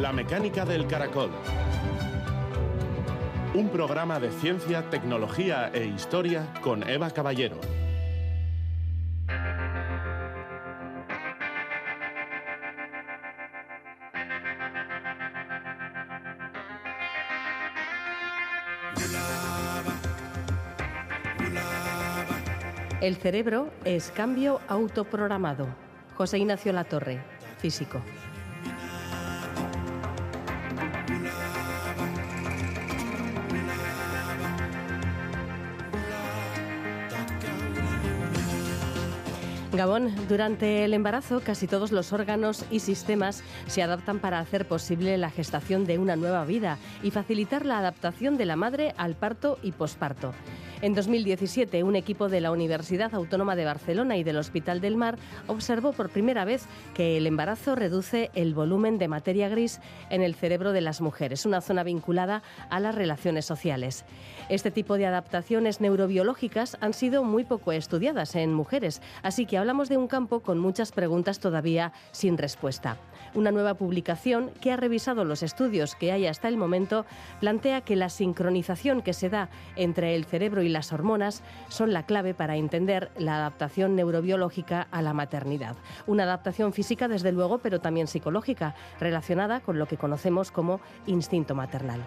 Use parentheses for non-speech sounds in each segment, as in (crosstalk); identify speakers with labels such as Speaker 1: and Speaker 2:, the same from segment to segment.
Speaker 1: La mecánica del caracol. Un programa de ciencia, tecnología e historia con Eva Caballero.
Speaker 2: El cerebro es cambio autoprogramado. José Ignacio Latorre, físico. Gabón, durante el embarazo casi todos los órganos y sistemas se adaptan para hacer posible la gestación de una nueva vida y facilitar la adaptación de la madre al parto y posparto. En 2017, un equipo de la Universidad Autónoma de Barcelona y del Hospital del Mar observó por primera vez que el embarazo reduce el volumen de materia gris en el cerebro de las mujeres, una zona vinculada a las relaciones sociales. Este tipo de adaptaciones neurobiológicas han sido muy poco estudiadas en mujeres, así que hablamos de un campo con muchas preguntas todavía sin respuesta. Una nueva publicación que ha revisado los estudios que hay hasta el momento plantea que la sincronización que se da entre el cerebro y las hormonas son la clave para entender la adaptación neurobiológica a la maternidad. Una adaptación física, desde luego, pero también psicológica, relacionada con lo que conocemos como instinto maternal.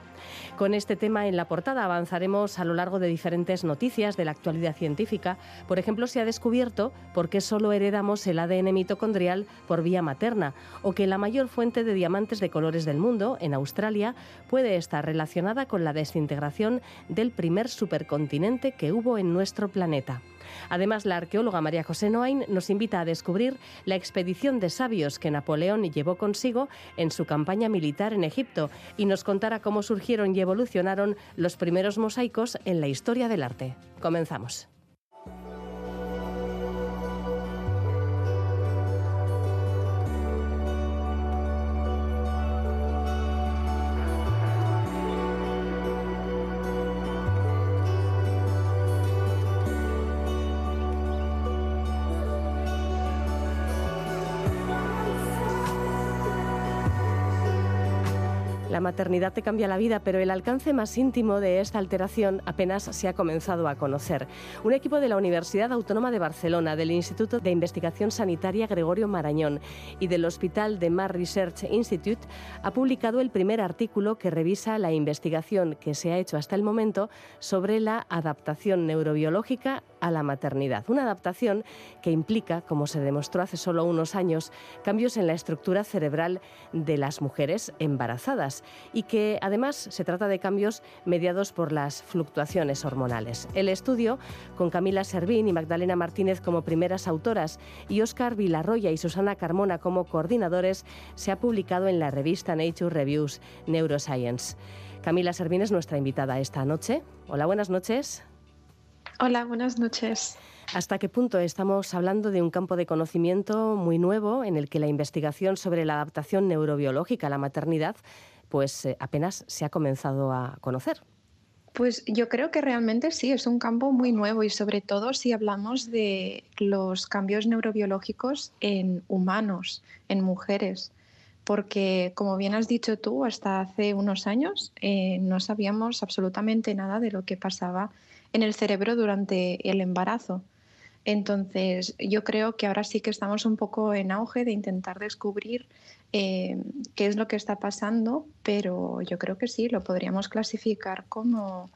Speaker 2: Con este tema en la portada avanzaremos a lo largo de diferentes noticias de la actualidad científica. Por ejemplo, se ha descubierto por qué solo heredamos el ADN mitocondrial por vía materna o que mayor fuente de diamantes de colores del mundo, en Australia, puede estar relacionada con la desintegración del primer supercontinente que hubo en nuestro planeta. Además, la arqueóloga María José Noain nos invita a descubrir la expedición de sabios que Napoleón llevó consigo en su campaña militar en Egipto y nos contará cómo surgieron y evolucionaron los primeros mosaicos en la historia del arte. Comenzamos. Maternidad te cambia la vida, pero el alcance más íntimo de esta alteración apenas se ha comenzado a conocer. Un equipo de la Universidad Autónoma de Barcelona, del Instituto de Investigación Sanitaria Gregorio Marañón y del Hospital de Mar Research Institute ha publicado el primer artículo que revisa la investigación que se ha hecho hasta el momento sobre la adaptación neurobiológica a la maternidad. Una adaptación que implica, como se demostró hace solo unos años, cambios en la estructura cerebral de las mujeres embarazadas y que además se trata de cambios mediados por las fluctuaciones hormonales. El estudio, con Camila Servín y Magdalena Martínez como primeras autoras y Óscar Vilarroya y Susana Carmona como coordinadores, se ha publicado en la revista Nature Reviews Neuroscience. Camila Servín es nuestra invitada esta noche. Hola, buenas noches.
Speaker 3: Hola, buenas noches.
Speaker 2: ¿Hasta qué punto estamos hablando de un campo de conocimiento muy nuevo en el que la investigación sobre la adaptación neurobiológica a la maternidad pues eh, apenas se ha comenzado a conocer.
Speaker 3: Pues yo creo que realmente sí, es un campo muy nuevo y sobre todo si hablamos de los cambios neurobiológicos en humanos, en mujeres, porque como bien has dicho tú, hasta hace unos años eh, no sabíamos absolutamente nada de lo que pasaba en el cerebro durante el embarazo. Entonces, yo creo que ahora sí que estamos un poco en auge de intentar descubrir eh, qué es lo que está pasando, pero yo creo que sí, lo podríamos clasificar como,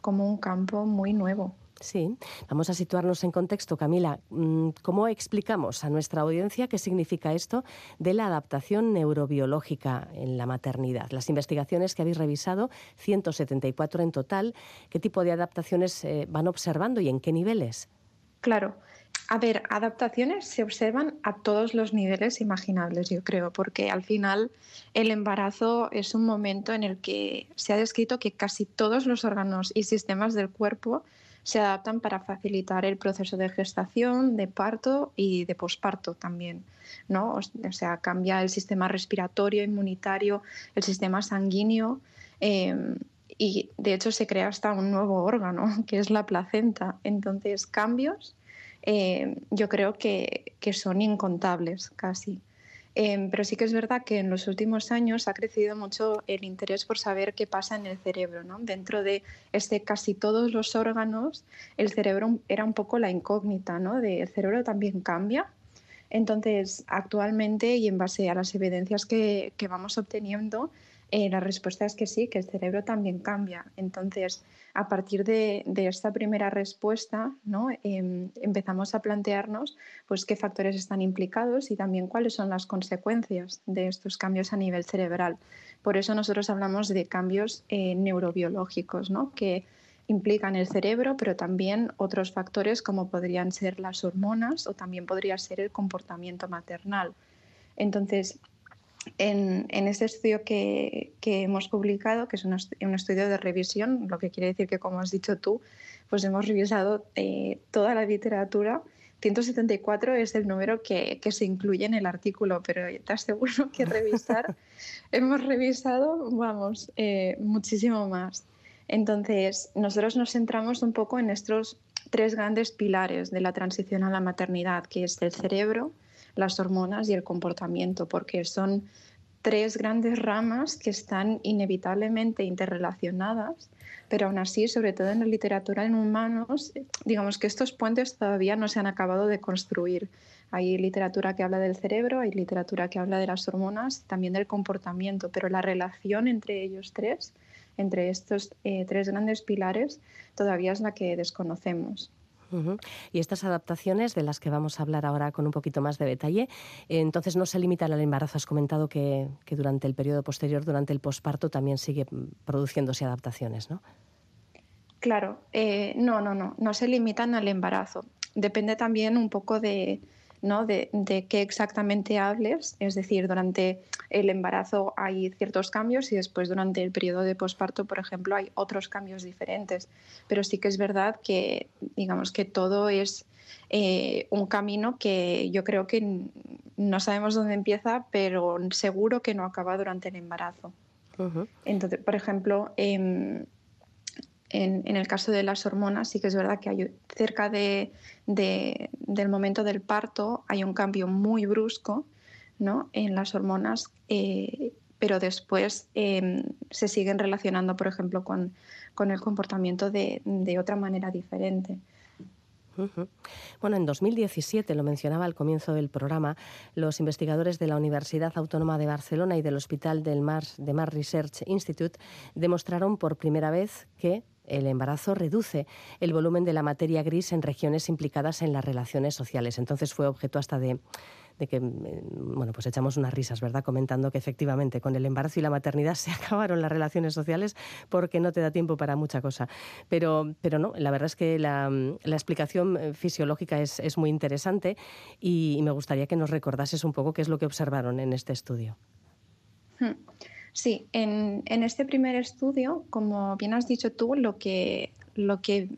Speaker 3: como un campo muy nuevo.
Speaker 2: Sí, vamos a situarnos en contexto, Camila. Mm, ¿Cómo explicamos a nuestra audiencia qué significa esto de la adaptación neurobiológica en la maternidad? Las investigaciones que habéis revisado, 174 en total, ¿qué tipo de adaptaciones eh, van observando y en qué niveles?
Speaker 3: Claro. A ver, adaptaciones se observan a todos los niveles imaginables, yo creo, porque al final el embarazo es un momento en el que se ha descrito que casi todos los órganos y sistemas del cuerpo se adaptan para facilitar el proceso de gestación, de parto y de posparto también, ¿no? O sea, cambia el sistema respiratorio, inmunitario, el sistema sanguíneo. Eh, y de hecho se crea hasta un nuevo órgano, (laughs) que es la placenta. Entonces, cambios eh, yo creo que, son incontables casi. Em, pero sí que es verdad que en los últimos años ha crecido mucho el interés por saber qué pasa en el cerebro. ¿no? Dentro de este, casi todos los órganos, el cerebro era un poco la incógnita, ¿no? El cerebro también cambia. Entonces, actualmente y en base a las evidencias que, que vamos obteniendo, eh, la respuesta es que sí, que el cerebro también cambia. Entonces, a partir de, esta primera respuesta, ¿no? Em, empezamos a plantearnos pues, qué factores están implicados y también cuáles son las consecuencias de estos cambios a nivel cerebral. Por eso nosotros hablamos de cambios eh, neurobiológicos, ¿no? que implican el cerebro, pero también otros factores como podrían ser las hormonas o también podría ser el comportamiento maternal. Entonces, en, este estudio que, hemos publicado, que es un, estudio de revisión, lo que quiere decir que, como has dicho tú, pues hemos revisado eh, toda la literatura. 174 es el número que, se incluye en el artículo, pero te aseguro que (laughs) revisar, hemos revisado, vamos, eh, muchísimo más. Entonces, nosotros nos centramos un poco en estos tres grandes pilares de la transición a la maternidad, que es el cerebro, las hormonas y el comportamiento, porque son tres grandes ramas que están inevitablemente interrelacionadas, pero aún así, sobre todo en la literatura en humanos, digamos que estos puentes todavía no se han acabado de construir. Hay literatura que habla del cerebro, hay literatura que habla de las hormonas, también del comportamiento, pero la relación entre ellos tres, entre estos eh, tres grandes pilares, todavía es la que desconocemos.
Speaker 2: Y estas adaptaciones de las que vamos a hablar ahora con un poquito más de detalle, entonces no se limitan al embarazo. Has comentado que, durante el periodo posterior, durante el posparto, también sigue produciéndose adaptaciones, ¿no?
Speaker 3: Claro, eh, no, no, no, no se limitan al embarazo. Depende también un poco de, ¿no? de, qué exactamente hables. Es decir, durante el embarazo hay ciertos cambios y después durante el periodo de posparto, por ejemplo, hay otros cambios diferentes. Pero sí que es verdad que, digamos, que todo es eh, un camino que yo creo que no sabemos dónde empieza, pero seguro que no acaba durante el embarazo. Entonces, por ejemplo, em, en, el caso de las hormonas, sí que es verdad que hay, cerca de, del momento del parto hay un cambio muy brusco en las hormonas, eh, pero después em, se siguen relacionando, por ejemplo, con, el comportamiento de, otra manera diferente.
Speaker 2: Bueno, en 2017, lo mencionaba al comienzo del programa, los investigadores de la Universidad Autónoma de Barcelona y del Hospital del Mars, de Mars Research Institute demostraron por primera vez que el embarazo reduce el volumen de la materia gris en regiones implicadas en las relaciones sociales. Entonces fue objeto hasta de, que, mm, bueno, pues echamos unas risas, ¿verdad? Comentando que efectivamente con el embarazo y la maternidad (laughs) se acabaron las relaciones sociales porque no te da tiempo para mucha cosa. Pero, pero no, la verdad es que la, explicación eh, fisiológica es, muy interesante y, me gustaría que nos recordases un poco qué es lo que observaron en este estudio.
Speaker 3: Hmm. Sí, en, este primer estudio, como bien has dicho tú, lo que,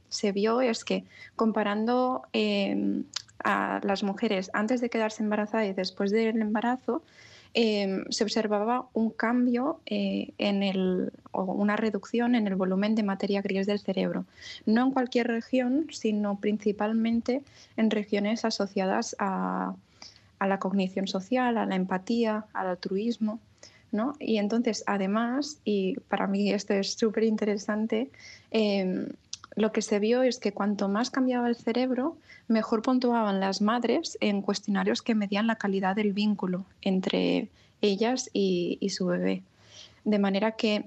Speaker 3: se vio es que comparando em, a las mujeres antes de quedarse embarazadas y después del embarazo, em, se observaba un cambio eh, en el, o una reducción en el volumen de materia gris del cerebro. No en cualquier región, sino principalmente en regiones asociadas a la cognición social, a la empatía, al altruismo. Y entonces, además, y para mí esto es súper interesante, em, lo que se vio es que cuanto más cambiaba el cerebro, mejor puntuaban las madres en cuestionarios que medían la calidad del vínculo entre ellas y su bebé. De manera que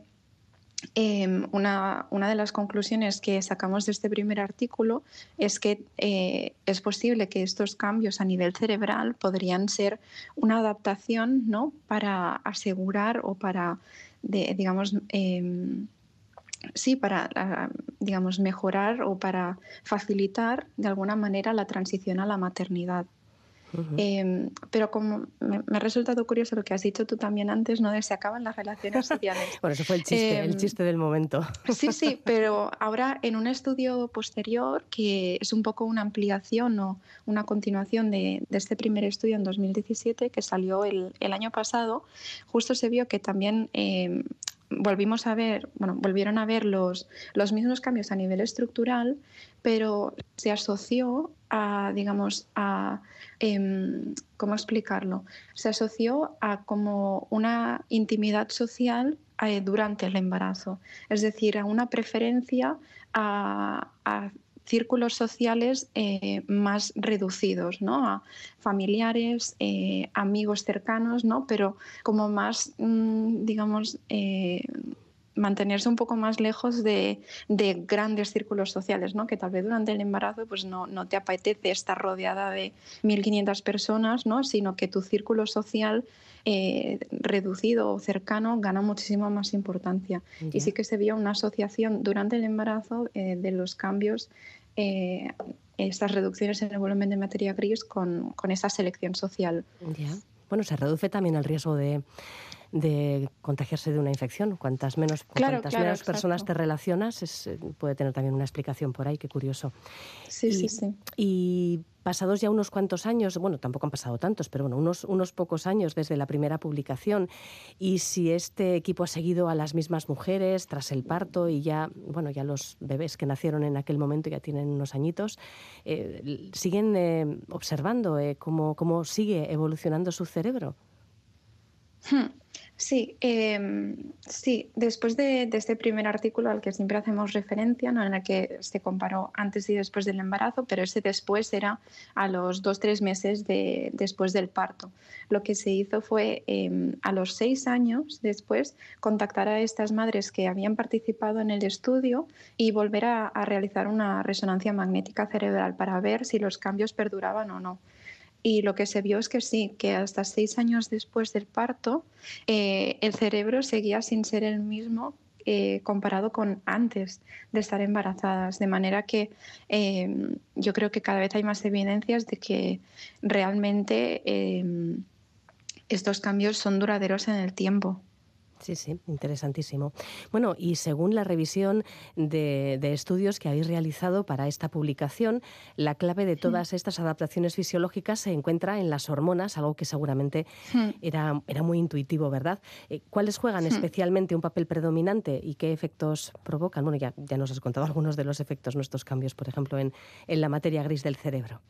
Speaker 3: Em, una, de las conclusiones que sacamos de este primer artículo es que eh, es posible que estos cambios a nivel cerebral podrían ser una adaptación ¿no? para asegurar o para, digamos, em, sí, para, digamos, mejorar o para facilitar de alguna manera la transición a la maternidad. Em, pero como me, ha resultado curioso lo que has dicho tú también antes, ¿no? De se acaban las relaciones sociales. (laughs)
Speaker 2: Por eso fue el chiste, el em, chiste del momento.
Speaker 3: Sí, sí, (laughs) pero ahora en un estudio posterior, que es un poco una ampliación o una continuación de, este primer estudio en 2017, que salió el, año pasado, justo se vio que también em, volvimos a ver, bueno, volvieron a ver los, los mismos cambios a nivel estructural, pero se asoció a, digamos, a, em, ¿cómo explicarlo? Se asoció a como una intimidad social eh, durante el embarazo, es decir, a una preferencia a, círculos sociales eh, más reducidos, ¿no? A familiares, eh, amigos cercanos, ¿no? Pero como más, mm, digamos, mantenerse un poco más lejos de, grandes círculos sociales, ¿no? que tal vez durante el embarazo pues no, no te apetece estar rodeada de 1.500 personas, ¿no? sino que tu círculo social eh, reducido o cercano gana muchísima más importancia. Y sí que se vio una asociación durante el embarazo eh, de los cambios, eh, estas reducciones en el volumen de materia gris con, con esa selección social.
Speaker 2: Bueno, se reduce también el riesgo de, de contagiarse de una infección. Cuantas menos, cuantas menos personas te relacionas, es, eh, puede tener también una explicación por ahí, qué curioso.
Speaker 3: Sí, sí, sí.
Speaker 2: Y pasados ya unos cuantos años, bueno, tampoco han pasado tantos, pero bueno, unos, unos pocos años desde la primera publicación, y si este equipo ha seguido a las mismas mujeres tras el parto y ya, bueno, ya los bebés que nacieron en aquel momento ya tienen unos añitos, eh, siguen eh, observando cómo, cómo sigue evolucionando su cerebro.
Speaker 3: Hmm. Sí, em, sí. después de, este primer artículo al que siempre hacemos referencia, ¿no? en el que se comparó antes y después del embarazo, pero ese después era a los dos, tres meses de, después del parto. Lo que se hizo fue em, a los seis años después contactar a estas madres que habían participado en el estudio y volver a realizar una resonancia magnética cerebral para ver si los cambios perduraban o no. Y lo que se vio es que sí, que hasta seis años después del parto, eh, el cerebro seguía sin ser el mismo eh, comparado con antes de estar embarazadas. De manera que em, yo creo que cada vez hay más evidencias de que realmente estos cambios son duraderos en el tiempo.
Speaker 2: Sí, sí, interesantísimo. Bueno, y según la revisión de, estudios que habéis realizado para esta publicación, la clave de todas estas adaptaciones fisiológicas se encuentra en las hormonas, algo que seguramente era, era muy intuitivo, ¿verdad? Eh, ¿Cuáles juegan especialmente un papel predominante y qué efectos provocan? Bueno, ya, ya nos has contado algunos de los efectos, nuestros cambios, por ejemplo, en, en la materia gris del cerebro.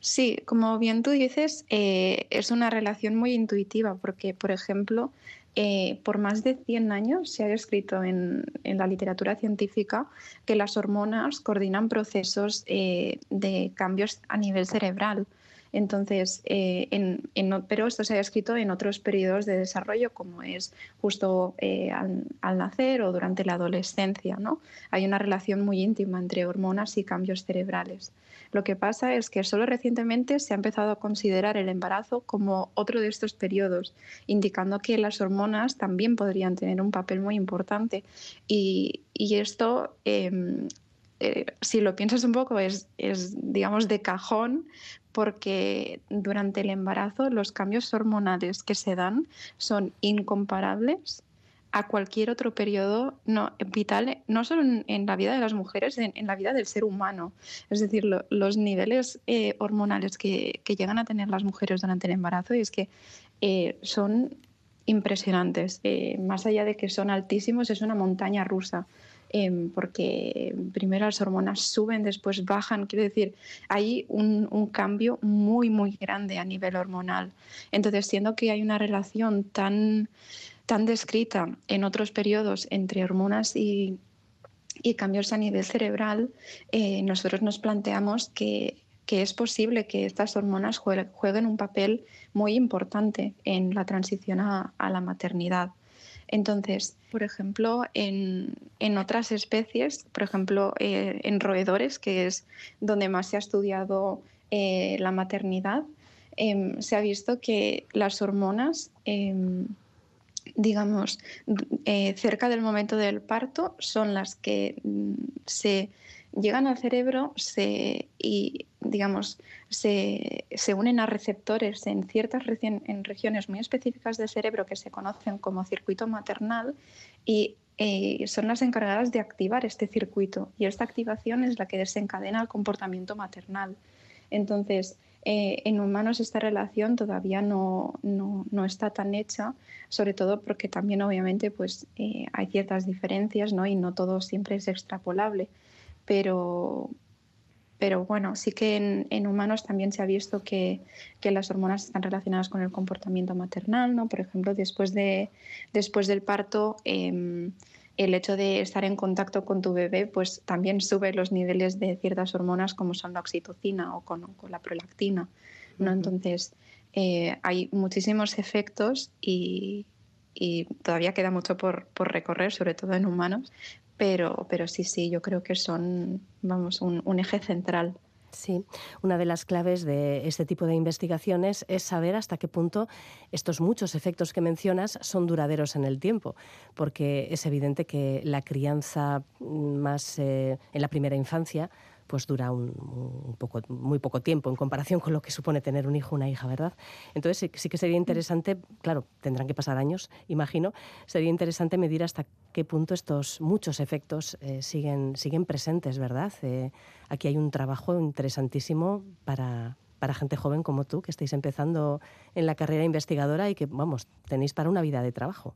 Speaker 3: Sí, como bien tú dices, eh, es una relación muy intuitiva porque, por ejemplo, eh, por más de 100 años se ha descrito en, la literatura científica que las hormonas coordinan procesos eh, de cambios a nivel cerebral. Entonces, en, pero esto se ha escrito en otros periodos de desarrollo, como es justo al, al, nacer o durante la adolescencia. ¿no? Hay una relación muy íntima entre hormonas y cambios cerebrales. Lo que pasa es que solo recientemente se ha empezado a considerar el embarazo como otro de estos periodos, indicando que las hormonas también podrían tener un papel muy importante. Y, esto, em, eh, si lo piensas un poco, es, digamos, de cajón, porque durante el embarazo los cambios hormonales que se dan son incomparables a cualquier otro periodo no, vital, no solo en, la vida de las mujeres, en, la vida del ser humano. Es decir, los niveles eh, hormonales que, llegan a tener las mujeres durante el embarazo es que eh, son impresionantes. Más allá de que son altísimos, es una montaña rusa. Em, porque primero las hormonas suben, después bajan. Quiero decir, hay un, cambio muy, muy grande a nivel hormonal. Entonces, siendo que hay una relación tan tan descrita en otros periodos entre hormonas y, cambios a nivel cerebral, eh, nosotros nos planteamos que, es posible que estas hormonas jueguen un papel muy importante en la transición a, la maternidad. Entonces, por ejemplo, en, otras especies, por ejemplo, eh, en roedores, que es donde más se ha estudiado eh, la maternidad, em, se ha visto que las hormonas em, digamos, eh, cerca del momento del parto son las que mm, se llegan al cerebro y, digamos, se, unen a receptores en ciertas en regiones muy específicas del cerebro que se conocen como circuito maternal y eh, son las encargadas de activar este circuito y esta activación es la que desencadena el comportamiento maternal. Entonces, eh, en humanos esta relación todavía no, no, está tan hecha, sobre todo porque también obviamente pues, eh, hay ciertas diferencias ¿no? y no todo siempre es extrapolable. Pero, pero bueno, sí que en, humanos también se ha visto que, que, las hormonas están relacionadas con el comportamiento maternal, ¿no? Por ejemplo, después, de, después del parto, em, el hecho de estar en contacto con tu bebé, pues también sube los niveles de ciertas hormonas como son la oxitocina o con, la prolactina, ¿no? Entonces, eh, hay muchísimos efectos y, todavía queda mucho por, por, recorrer, sobre todo en humanos, pero, pero sí, sí, yo creo que son, vamos, un, eje central.
Speaker 2: Sí, una de las claves de este tipo de investigaciones es saber hasta qué punto estos muchos efectos que mencionas son duraderos en el tiempo, porque es evidente que la crianza más eh, en la primera infancia pues dura un, poco, muy poco tiempo en comparación con lo que supone tener un hijo o una hija, ¿verdad? Entonces sí, que sería interesante, claro, tendrán que pasar años, imagino, sería interesante medir hasta qué punto estos muchos efectos eh, siguen, siguen presentes, ¿verdad? Eh, aquí hay un trabajo interesantísimo para, para gente joven como tú, que estáis empezando en la carrera investigadora y que, vamos, tenéis para una vida de trabajo.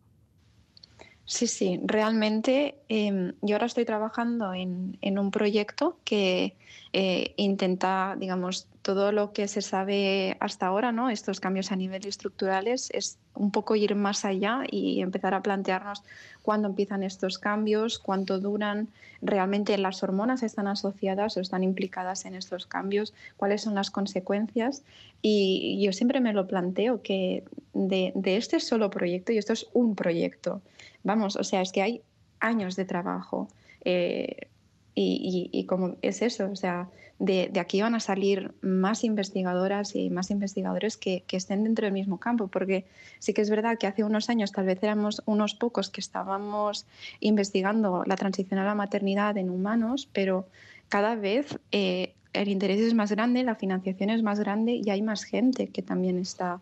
Speaker 3: Sí, sí, realmente em, yo ahora estoy trabajando en, un proyecto que eh, intenta, digamos, todo lo que se sabe hasta ahora, ¿no? Estos cambios a nivel estructurales, es un poco ir más allá y empezar a plantearnos cuándo empiezan estos cambios, cuánto duran, realmente las hormonas están asociadas o están implicadas en estos cambios, cuáles son las consecuencias. Y yo siempre me lo planteo que de, de este solo proyecto, y esto es un proyecto, Vamos, o sea, es que hay años de trabajo. Eh, y, como es eso, o sea, de, aquí van a salir más investigadoras y más investigadores que, estén dentro del mismo campo, porque sí que es verdad que hace unos años tal vez éramos unos pocos que estábamos investigando la transición a la maternidad en humanos, pero cada vez eh, el interés es más grande, la financiación es más grande y hay más gente que también está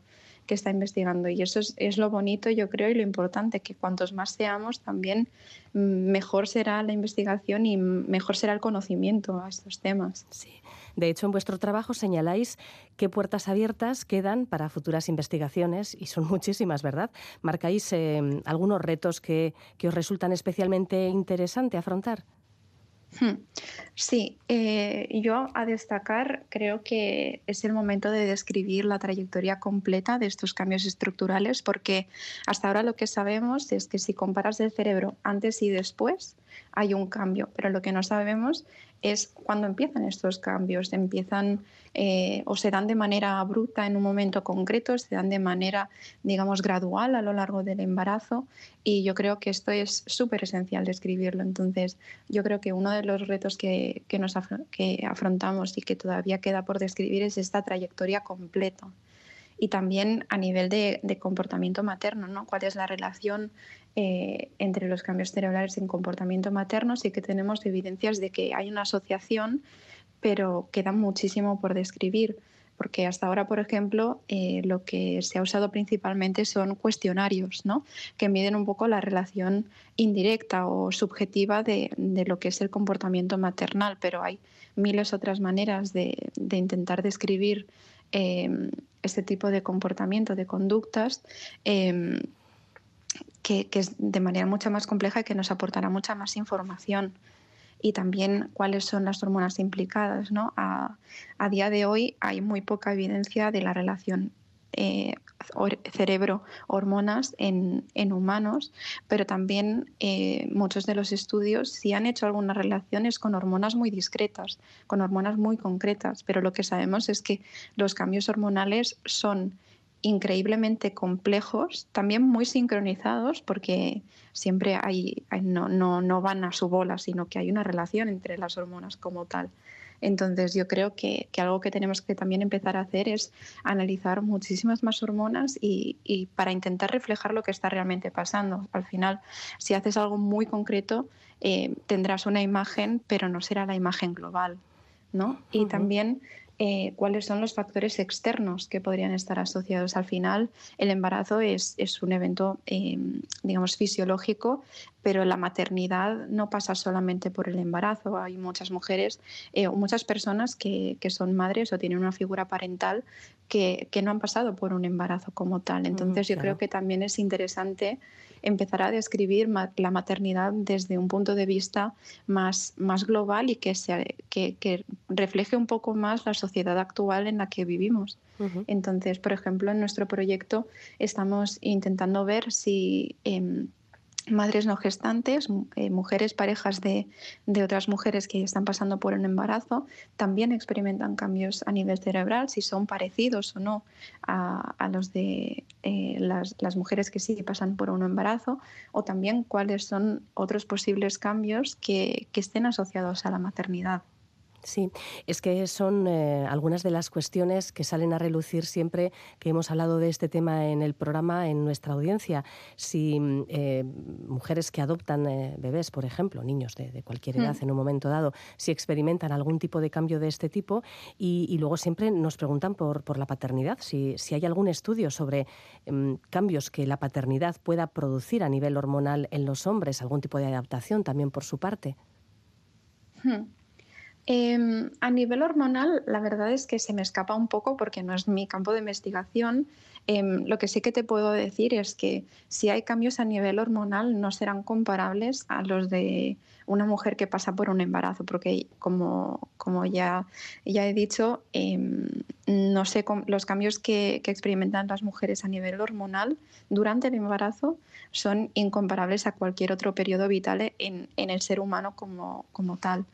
Speaker 3: que está investigando. Y eso es, lo bonito, yo creo, y lo importante, que cuantos más seamos, también mejor será la investigación y mejor será el conocimiento a estos temas.
Speaker 2: Sí. De hecho, en vuestro trabajo señaláis qué puertas abiertas quedan para futuras investigaciones, y son muchísimas, ¿verdad? ¿Marcáis eh, algunos retos que, que os resultan especialmente interesante afrontar?
Speaker 3: Hmm. Sí, eh, yo a destacar creo que es el momento de describir la trayectoria completa de estos cambios estructurales porque hasta ahora lo que sabemos es que si comparas el cerebro antes y después hay un cambio, pero lo que no sabemos es cuando empiezan estos cambios. Empiezan eh, o se dan de manera abrupta en un momento concreto, se dan de manera, digamos, gradual a lo largo del embarazo. Y yo creo que esto es súper esencial describirlo. Entonces, yo creo que uno de los retos que, nos que afrontamos y que todavía queda por describir es esta trayectoria completa y también a nivel de, comportamiento materno, ¿no? ¿Cuál es la relación eh, entre los cambios cerebrales en comportamiento materno? Sí que tenemos evidencias de que hay una asociación, pero queda muchísimo por describir porque hasta ahora, por ejemplo, eh, lo que se ha usado principalmente son cuestionarios, ¿no? que miden un poco la relación indirecta o subjetiva de, lo que es el comportamiento maternal, pero hay miles otras maneras de, intentar describir eh, este tipo de comportamiento, de conductas, em, que, es de manera mucho más compleja y que nos aportará mucha más información. Y también cuáles son las hormonas implicadas. ¿no? A, día de hoy hay muy poca evidencia de la relación eh, cerebro-hormonas en, humanos, pero también eh, muchos de los estudios sí han hecho algunas relaciones con hormonas muy discretas, con hormonas muy concretas, pero lo que sabemos es que los cambios hormonales son increíblemente complejos, también muy sincronizados, porque siempre hay, no, no, no van a su bola, sino que hay una relación entre las hormonas como tal. Entonces yo creo que, algo que tenemos que también empezar a hacer es analizar muchísimas más hormonas y, para intentar reflejar lo que está realmente pasando. Al final, si haces algo muy concreto, eh, tendrás una imagen, pero no será la imagen global. ¿no? Y también eh, cuáles son los factores externos que podrían estar asociados. Al final, el embarazo es, un evento, eh, digamos, fisiológico, pero la maternidad no pasa solamente por el embarazo. Hay muchas mujeres, eh, muchas personas que, son madres o tienen una figura parental que, no han pasado por un embarazo como tal. Entonces, yo creo que también es interesante empezar a describir la maternidad desde un punto de vista más, más global y que, que, refleje un poco más la sociedad actual en la que vivimos. Entonces, por ejemplo, en nuestro proyecto estamos intentando ver si... Em, madres no gestantes, eh, mujeres, parejas de, otras mujeres que están pasando por un embarazo, también experimentan cambios a nivel cerebral, si son parecidos o no a, los de eh, las, mujeres que sí pasan por un embarazo, o también cuáles son otros posibles cambios que estén asociados a la maternidad.
Speaker 2: Sí, es que son eh, algunas de las cuestiones que salen a relucir siempre que hemos hablado de este tema en el programa en nuestra audiencia. Si mm, eh, mujeres que adoptan eh, bebés, por ejemplo, niños de, cualquier edad mm. en un momento dado, si experimentan algún tipo de cambio de este tipo y, luego siempre nos preguntan por, por la paternidad, si, si, hay algún estudio sobre mm, cambios que la paternidad pueda producir a nivel hormonal en los hombres, algún tipo de adaptación también por su parte.
Speaker 3: Hmm. Em, a nivel hormonal, la verdad es que se me escapa un poco porque no es mi campo de investigación. Em, lo que sí que te puedo decir es que si hay cambios a nivel hormonal no serán comparables a los de una mujer que pasa por un embarazo, porque como, ya, he dicho, em, no sé los cambios que, experimentan las mujeres a nivel hormonal durante el embarazo son incomparables a cualquier otro periodo vital en, el ser humano como tal.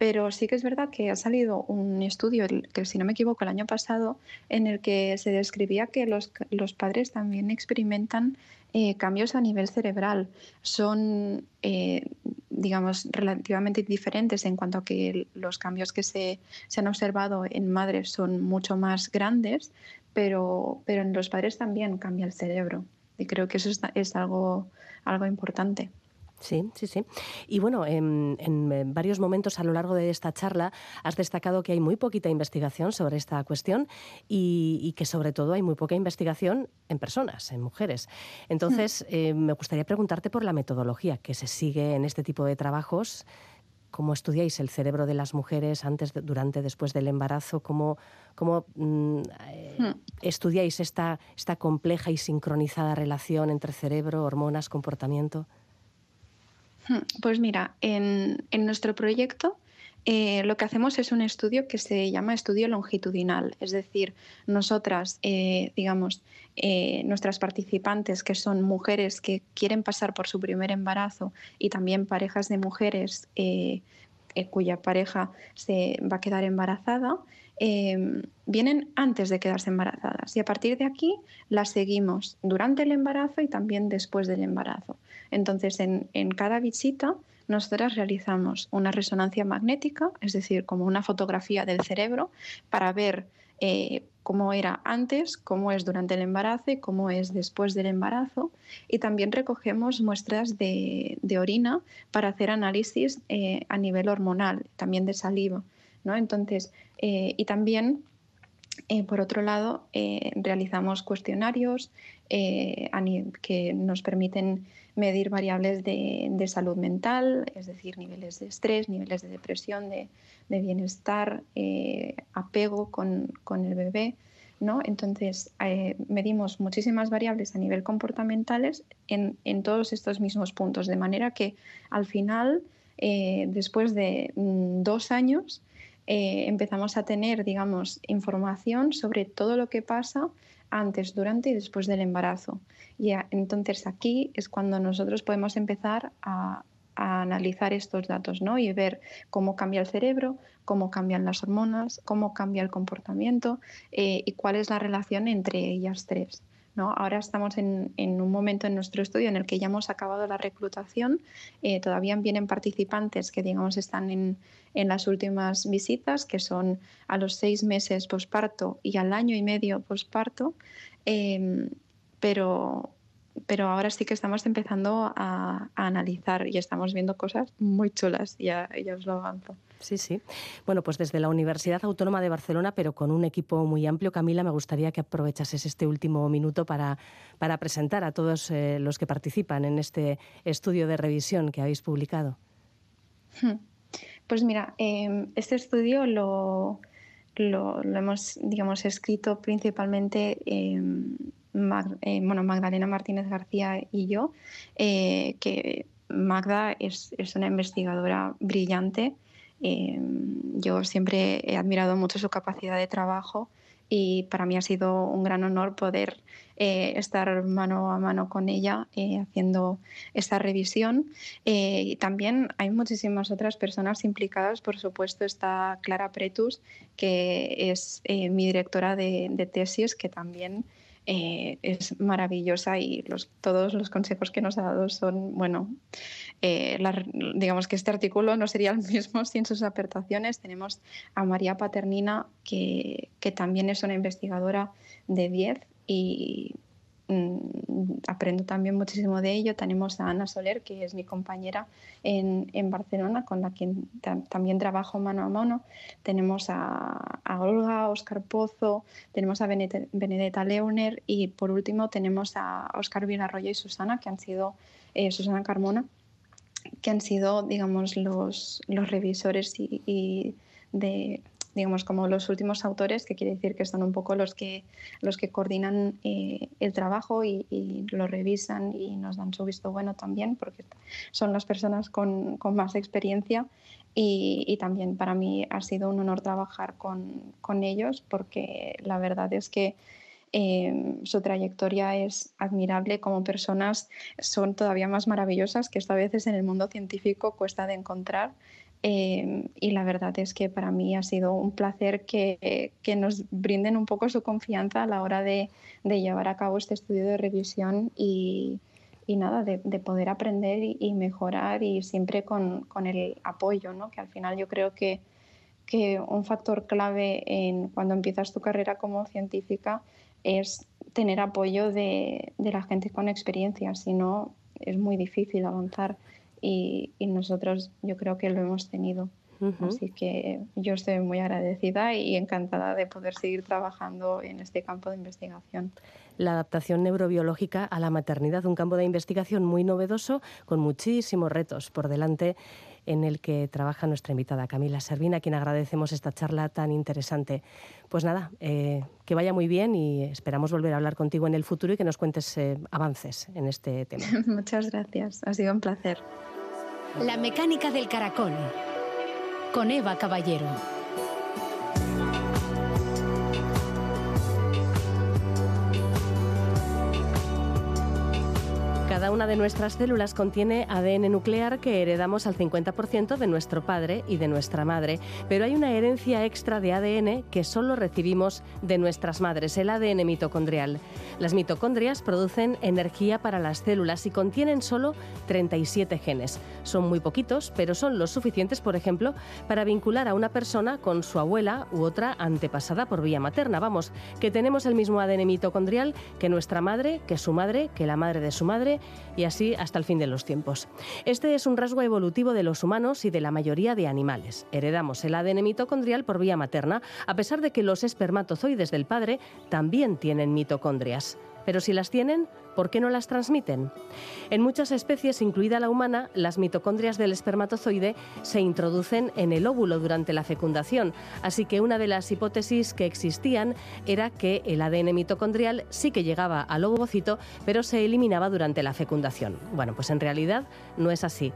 Speaker 3: Pero sí que es verdad que ha salido un estudio, que si no me equivoco, el año pasado, en el que se describía que los, padres también experimentan eh, cambios a nivel cerebral. Son, eh, digamos, relativamente diferentes en cuanto a que los cambios que se, han observado en madres son mucho más grandes, pero, pero en los padres también cambia el cerebro. Y creo que eso es, algo, algo importante.
Speaker 2: Sí, sí, sí. Y bueno, en, varios momentos a lo largo de esta charla has destacado que hay muy poquita investigación sobre esta cuestión y, que sobre todo hay muy poca investigación en personas, en mujeres. Entonces, hmm. eh, me gustaría preguntarte por la metodología que se sigue en este tipo de trabajos. ¿Cómo estudiáis el cerebro de las mujeres antes, durante, después del embarazo? ¿Cómo, cómo mm, eh, hmm. estudiáis esta, esta compleja y sincronizada relación entre cerebro, hormonas, comportamiento?
Speaker 3: Hmm, pues mira, en, nuestro proyecto eh, lo que hacemos es un estudio que se llama estudio longitudinal, es decir, nosotras, eh, digamos, eh, nuestras participantes, que son mujeres que quieren pasar por su primer embarazo y también parejas de mujeres cuya pareja se va a quedar embarazada, vienen antes de quedarse embarazadas y a partir de aquí las seguimos durante el embarazo y también después del embarazo. Entonces, en, cada visita, nosotras realizamos una resonancia magnética, es decir, como una fotografía del cerebro, para ver eh, cómo era antes, cómo es durante el embarazo y cómo es después del embarazo. Y también recogemos muestras de, orina para hacer análisis eh, a nivel hormonal, también de saliva. ¿no? Entonces, eh, y también eh, por otro lado, eh, realizamos cuestionarios eh, que nos permiten medir variables de, salud mental, es decir, niveles de estrés, niveles de depresión, de, bienestar, apego con, el bebé. ¿no? Entonces, medimos muchísimas variables a nivel comportamentales en, todos estos mismos puntos, de manera que al final, después de mm, dos años, eh, empezamos a tener, digamos, información sobre todo lo que pasa antes, durante y después del embarazo. Y entonces aquí es cuando nosotros podemos empezar a, analizar estos datos ¿no? y ver cómo cambia el cerebro, cómo cambian las hormonas, cómo cambia el comportamiento eh, y cuál es la relación entre ellas tres. Ahora estamos en, un momento en nuestro estudio en el que ya hemos acabado la reclutación, eh, todavía vienen participantes que digamos están en, las últimas visitas, que son a los seis meses posparto y al año y medio posparto, em, pero, pero ahora sí que estamos empezando a, analizar y estamos viendo cosas muy chulas, ya, ya os lo avanzo.
Speaker 2: Sí, sí. Bueno, pues desde la Universidad Autónoma de Barcelona, pero con un equipo muy amplio, Camila, me gustaría que aprovechases este último minuto para, para presentar a todos eh, los que participan en este estudio de revisión que habéis publicado.
Speaker 3: Hmm. Pues mira, em, este estudio lo, lo, hemos, digamos, escrito principalmente eh, bueno, Magdalena Martínez García y yo, eh, que Magda es, es, una investigadora brillante. Yo siempre he admirado mucho su capacidad de trabajo y para mí ha sido un gran honor poder eh, estar mano a mano con ella eh, haciendo esta revisión. Eh, y también hay muchísimas otras personas implicadas, por supuesto está Clara Pretus, que es mi directora de, de tesis, que también eh, es maravillosa y todos los consejos que nos ha dado son, bueno, eh, digamos que este artículo no sería el mismo (laughs) sin sus aportaciones. Tenemos a María Paternina, que, que también es una investigadora de 10 y Mm, aprendo también muchísimo de ello. Tenemos a Ana Soler, que es mi compañera en, en Barcelona, con la que también trabajo mano a mano. Tenemos a, a Olga, Oscar Pozo, tenemos a Benedetta Leuner y por último tenemos a Oscar Villarroyo y Susana, que han sido, eh, Susana Carmona, que han sido, digamos, los, los revisores y, de digamos, como los últimos autores, que quiere decir que son un poco los que, los que coordinan eh, el trabajo y, lo revisan y nos dan su visto bueno también, porque son las personas con, con más experiencia. Y, también para mí ha sido un honor trabajar con, con ellos, porque la verdad es que eh, su trayectoria es admirable como personas, son todavía más maravillosas que esta vez en el mundo científico cuesta de encontrar Em, y la verdad es que para mí ha sido un placer que, que nos brinden un poco su confianza a la hora de, de llevar a cabo este estudio de revisión y, y nada, de, de, poder aprender y, mejorar y siempre con, con, el apoyo, ¿no? que al final yo creo que, que un factor clave en cuando empiezas tu carrera como científica es tener apoyo de, de la gente con experiencia, si no es muy difícil avanzar y, nosotros yo creo que lo hemos tenido. Así que yo estoy muy agradecida y encantada de poder seguir trabajando en este campo de investigación.
Speaker 2: La adaptación neurobiológica a la maternidad, un campo de investigación muy novedoso con muchísimos retos por delante en el que trabaja nuestra invitada Camila Servina, a quien agradecemos esta charla tan interesante. Pues nada, eh, que vaya muy bien y esperamos volver a hablar contigo en el futuro y que nos cuentes eh, avances en este tema. (laughs)
Speaker 3: Muchas gracias, ha sido un placer.
Speaker 4: La mecánica del caracol con Eva Caballero.
Speaker 2: Cada una de nuestras células contiene ADN nuclear que heredamos al 50% de nuestro padre y de nuestra madre, pero hay una herencia extra de ADN que solo recibimos de nuestras madres, el ADN mitocondrial. Las mitocondrias producen energía para las células y contienen solo 37 genes. Son muy poquitos, pero son los suficientes, por ejemplo, para vincular a una persona con su abuela u otra antepasada por vía materna. Vamos, que tenemos el mismo ADN mitocondrial que nuestra madre, que su madre, que la madre de su madre y así hasta el fin de los tiempos. Este es un rasgo evolutivo de los humanos y de la mayoría de animales. Heredamos el ADN mitocondrial por vía materna, a pesar de que los espermatozoides del padre también tienen mitocondrias. Pero si las tienen, ¿por qué no las transmiten? En muchas especies, incluida la humana, las mitocondrias del espermatozoide se introducen en el óvulo durante la fecundación, así que una de las hipótesis que existían era que el ADN mitocondrial sí que llegaba al ovocito, pero se eliminaba durante la fecundación. Bueno, pues en realidad no es así.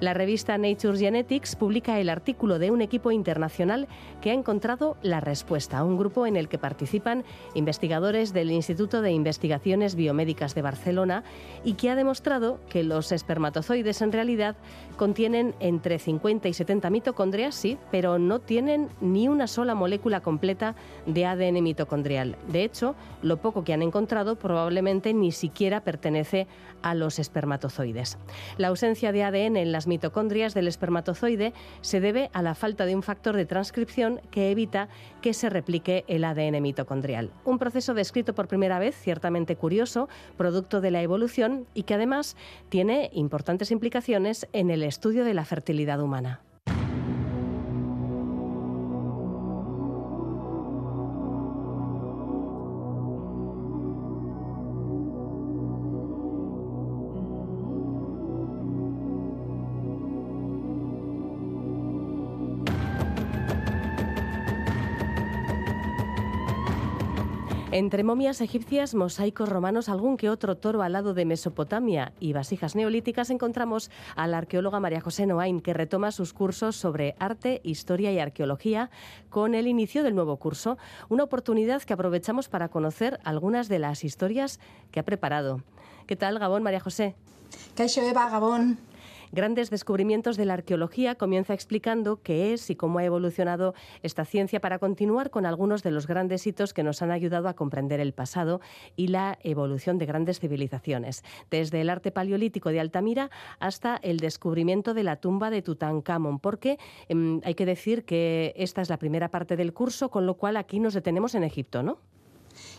Speaker 2: La revista Nature Genetics publica el artículo de un equipo internacional que ha encontrado la respuesta, un grupo en el que participan investigadores del Instituto de Investigaciones Biomédicas de Barcelona y que ha demostrado que los espermatozoides en realidad contienen entre 50 y 70 mitocondrias, sí, pero no tienen ni una sola molécula completa de ADN mitocondrial. De hecho, lo poco que han encontrado probablemente ni siquiera pertenece a los espermatozoides. La ausencia de ADN en las mitocondrias del espermatozoide se debe a la falta de un factor de transcripción que evita que se replique el ADN mitocondrial. Un proceso descrito por primera vez, ciertamente curioso, producto de la evolución y que además tiene importantes implicaciones en el estudio de la fertilidad humana. Entre momias egipcias, mosaicos romanos, algún que otro toro alado de Mesopotamia y vasijas neolíticas encontramos a la arqueóloga María José Noain, que retoma sus cursos sobre arte, historia y arqueología con el inicio del nuevo curso, una oportunidad que aprovechamos para conocer algunas de las historias que ha preparado. ¿Qué tal, Gabón, María José?
Speaker 5: Eva, Gabón.
Speaker 2: Grandes descubrimientos de la arqueología comienza explicando qué es y cómo ha evolucionado esta ciencia para continuar con algunos de los grandes hitos que nos han ayudado a comprender el pasado y la evolución de grandes civilizaciones, desde el arte paleolítico de Altamira hasta el descubrimiento de la tumba de Tutankamón, porque em, hay que decir que esta es la primera parte del curso, con lo cual aquí nos detenemos en Egipto, ¿no?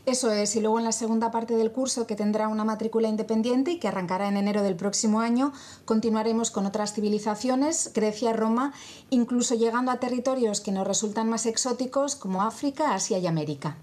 Speaker 5: Eso es, y luego en la segunda parte del curso, que tendrá una matrícula independiente y que arrancará en enero del próximo año, continuaremos con otras civilizaciones, Grecia, Roma, incluso llegando a territorios que nos resultan más exóticos como África, Asia y América.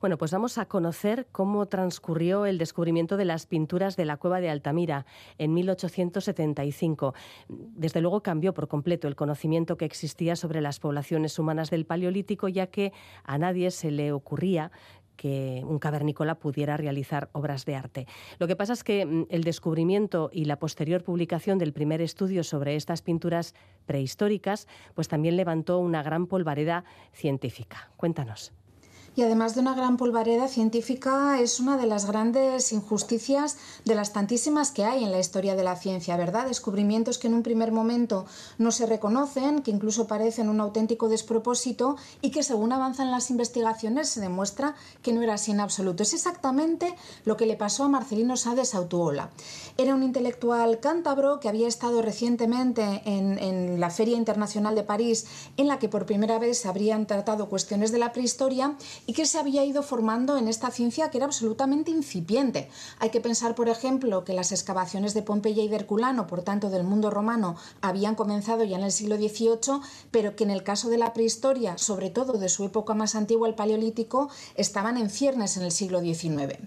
Speaker 2: Bueno, pues vamos a conocer cómo transcurrió el descubrimiento de las pinturas de la cueva de Altamira en 1875. Desde luego cambió por completo el conocimiento que existía sobre las poblaciones humanas del Paleolítico, ya que a nadie se le ocurría que un cavernícola pudiera realizar obras de arte. Lo que pasa es que mm, el descubrimiento y la posterior publicación del primer estudio sobre estas pinturas prehistóricas, pues también levantó una gran polvareda científica. Cuéntanos
Speaker 5: y además de una gran polvareda científica es una de las grandes injusticias de las tantísimas que hay en la historia de la ciencia, ¿verdad? Descubrimientos que en un primer momento no se reconocen, que incluso parecen un auténtico despropósito y que según avanzan las investigaciones se demuestra que no era así en absoluto. Es exactamente lo que le pasó a Marcelino Sá de Sautuola. Era un intelectual cántabro que había estado recientemente en, en la Feria Internacional de París en la que por primera vez se habrían tratado cuestiones de la prehistoria y que se había ido formando en esta ciencia que era absolutamente incipiente. Hay que pensar, por ejemplo, que las excavaciones de Pompeya y de Herculano, por tanto del mundo romano, habían comenzado ya en el siglo XVIII, pero que en el caso de la prehistoria, sobre todo de su época más antigua, el Paleolítico, estaban en ciernes en el siglo XIX.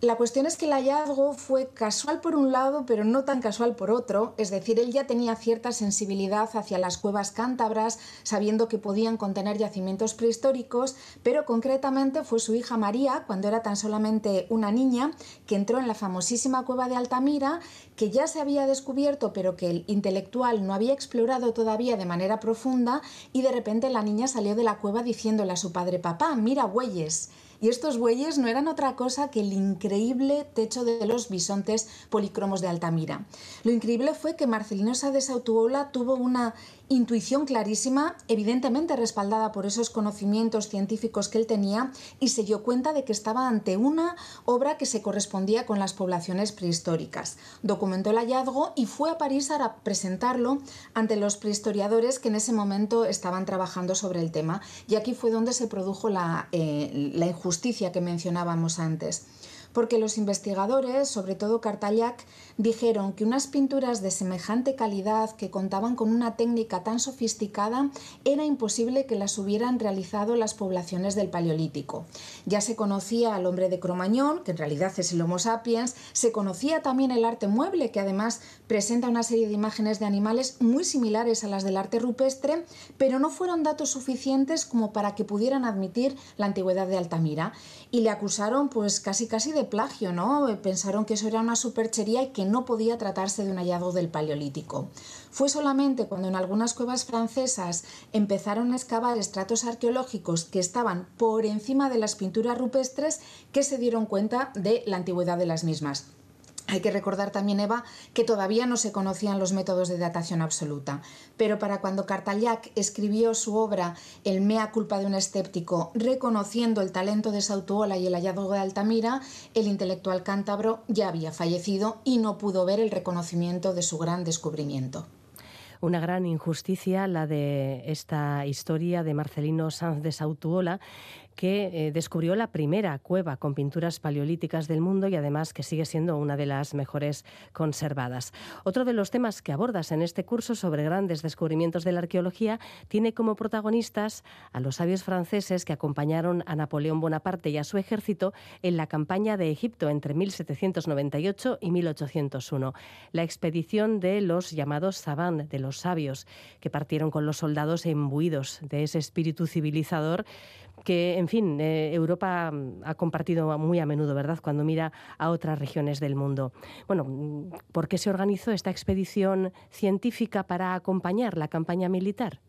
Speaker 5: La cuestión es que el hallazgo fue casual por un lado, pero no tan casual por otro, es decir, él ya tenía cierta sensibilidad hacia las cuevas cántabras, sabiendo que podían contener yacimientos prehistóricos, pero concretamente fue su hija María, cuando era tan solamente una niña, que entró en la famosísima cueva de Altamira, que ya se había descubierto, pero que el intelectual no había explorado todavía de manera profunda, y de repente la niña salió de la cueva diciéndole a su padre, papá, mira bueyes. Y estos bueyes no eran otra cosa que el increíble techo de los bisontes policromos de Altamira. Lo increíble fue que Marcelino Sá de Sautuola tuvo una intuición clarísima, evidentemente respaldada por esos conocimientos científicos que él tenía, y se dio cuenta de que estaba ante una obra que se correspondía con las poblaciones prehistóricas. Documentó el hallazgo y fue a París a presentarlo ante los prehistoriadores que en ese momento estaban trabajando sobre el tema, y aquí fue donde se produjo la, eh, la injusticia que mencionábamos antes porque los investigadores, sobre todo Cartallac, dijeron que unas pinturas de semejante calidad que contaban con una técnica tan sofisticada era imposible que las hubieran realizado las poblaciones del Paleolítico. Ya se conocía al hombre de Cromañón, que en realidad es el Homo sapiens, se conocía también el arte mueble, que además presenta una serie de imágenes de animales muy similares a las del arte rupestre, pero no fueron datos suficientes como para que pudieran admitir la antigüedad de Altamira. Y le acusaron pues casi casi de plagio, ¿no? Pensaron que eso era una superchería y que no podía tratarse de un hallazgo del Paleolítico. Fue solamente cuando en algunas cuevas francesas empezaron a excavar estratos arqueológicos que estaban por encima de las pinturas rupestres que se dieron cuenta de la antigüedad de las mismas. Hay que recordar también, Eva, que todavía no se conocían los métodos de datación absoluta, pero para cuando Cartallac escribió su obra El mea culpa de un escéptico, reconociendo el talento de Sautuola y el hallazgo de Altamira, el intelectual cántabro ya había fallecido y no pudo ver el reconocimiento de su gran descubrimiento.
Speaker 2: Una gran injusticia la de esta historia de Marcelino Sanz de Sautuola, que eh, descubrió la primera cueva con pinturas paleolíticas del mundo y además que sigue siendo una de las mejores conservadas. Otro de los temas que abordas en este curso sobre grandes descubrimientos de la arqueología tiene como protagonistas a los sabios franceses que acompañaron a Napoleón Bonaparte y a su ejército en la campaña de Egipto entre 1798 y 1801, la expedición de los llamados savants, de los sabios, que partieron con los soldados imbuidos de ese espíritu civilizador que, en fin, eh, Europa ha compartido muy a menudo, ¿verdad?, cuando mira a otras regiones del mundo. Bueno, ¿por qué se organizó esta expedición científica para acompañar la campaña militar?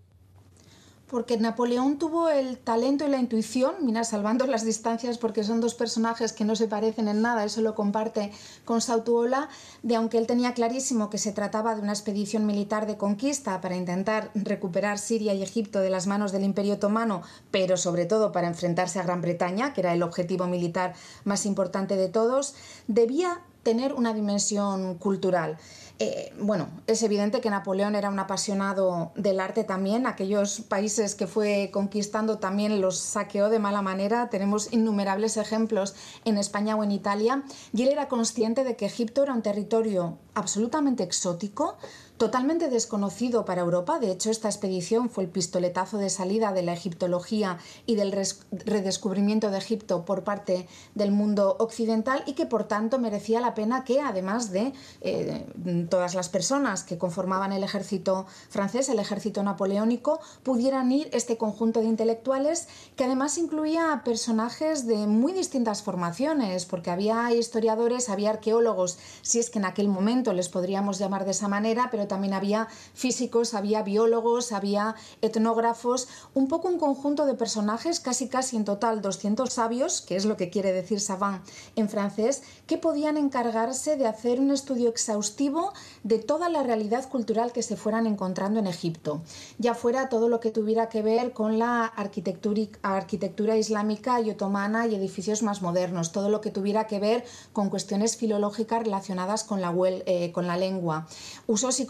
Speaker 5: Porque Napoleón tuvo el talento y la intuición, mira, salvando las distancias porque son dos personajes que no se parecen en nada, eso lo comparte con Sautuola, de aunque él tenía clarísimo que se trataba de una expedición militar de conquista para intentar recuperar Siria y Egipto de las manos del Imperio Otomano, pero sobre todo para enfrentarse a Gran Bretaña, que era el objetivo militar más importante de todos, debía tener una dimensión cultural. Eh, bueno, es evidente que Napoleón era un apasionado del arte también. Aquellos países que fue conquistando también los saqueó de mala manera. Tenemos innumerables ejemplos en España o en Italia. Y él era consciente de que Egipto era un territorio absolutamente exótico, totalmente desconocido para Europa. De hecho, esta expedición fue el pistoletazo de salida de la egiptología y del redescubrimiento de Egipto por parte del mundo occidental y que por tanto merecía la pena que, además de eh, todas las personas que conformaban el ejército francés, el ejército napoleónico, pudieran ir este conjunto de intelectuales que además incluía personajes de muy distintas formaciones, porque había historiadores, había arqueólogos, si es que en aquel momento les podríamos llamar de esa manera, pero también había físicos, había biólogos, había etnógrafos, un poco un conjunto de personajes, casi casi en total 200 sabios, que es lo que quiere decir savant en francés, que podían encargarse de hacer un estudio exhaustivo de toda la realidad cultural que se fueran encontrando en Egipto, ya fuera todo lo que tuviera que ver con la arquitectura, islámica y otomana y edificios más modernos, todo lo que tuviera que ver con cuestiones filológicas relacionadas con la, eh, lengua, usos y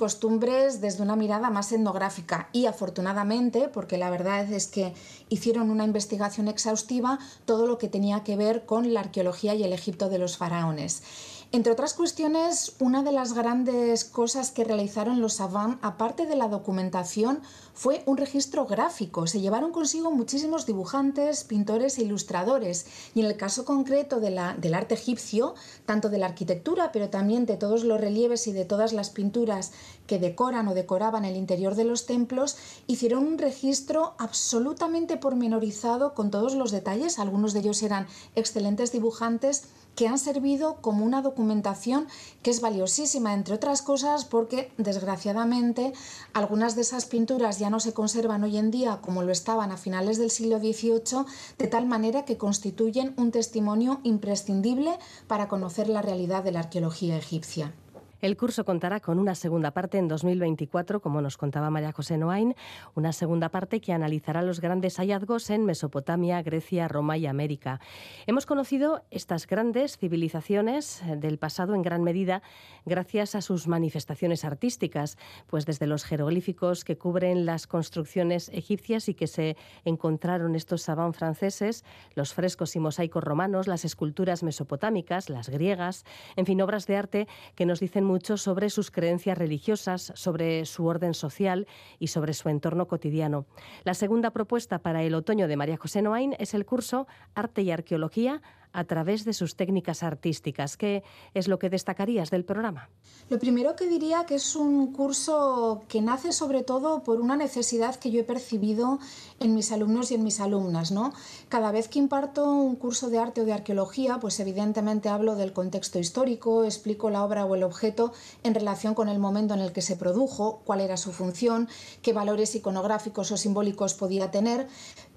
Speaker 5: desde una mirada más etnográfica y afortunadamente, porque la verdad es que hicieron una investigación exhaustiva, todo lo que tenía que ver con la arqueología y el Egipto de los faraones. Entre otras cuestiones, una de las grandes cosas que realizaron los Savant, aparte de la documentación, fue un registro gráfico. Se llevaron consigo muchísimos dibujantes, pintores e ilustradores. Y en el caso concreto del arte egipcio, tanto de la arquitectura, pero también de todos los relieves y de todas las pinturas que decoran o decoraban el interior de los templos, hicieron un registro absolutamente pormenorizado con todos los detalles. Algunos de ellos eran excelentes dibujantes que han servido como una documentación que es valiosísima, entre otras cosas porque desgraciadamente algunas de esas pinturas ya no se conservan hoy en día como lo estaban a finales del siglo XVIII, de tal manera que constituyen un testimonio imprescindible para conocer la realidad de la arqueología egipcia.
Speaker 2: El curso contará con una segunda parte en 2024, como nos contaba María José Noain, una segunda parte que analizará los grandes hallazgos en Mesopotamia, Grecia, Roma y América. Hemos conocido estas grandes civilizaciones del pasado en gran medida gracias a sus manifestaciones artísticas, pues desde los jeroglíficos que cubren las construcciones egipcias y que se encontraron estos savants franceses, los frescos y mosaicos romanos, las esculturas mesopotámicas, las griegas, en fin, obras de arte que nos dicen mucho sobre sus creencias religiosas, sobre su orden social y sobre su entorno cotidiano. La segunda propuesta para el otoño de María José Noain es el curso Arte y Arqueología a través de sus técnicas artísticas. ¿Qué es lo que destacarías del programa?
Speaker 5: Lo primero que diría que es un curso que nace sobre todo por una necesidad que yo he percibido en mis alumnos y en mis alumnas. ¿no? Cada vez que imparto un curso de arte o de arqueología, pues evidentemente hablo del contexto histórico, explico la obra o el objeto en relación con el momento en el que se produjo, cuál era su función, qué valores iconográficos o simbólicos podía tener,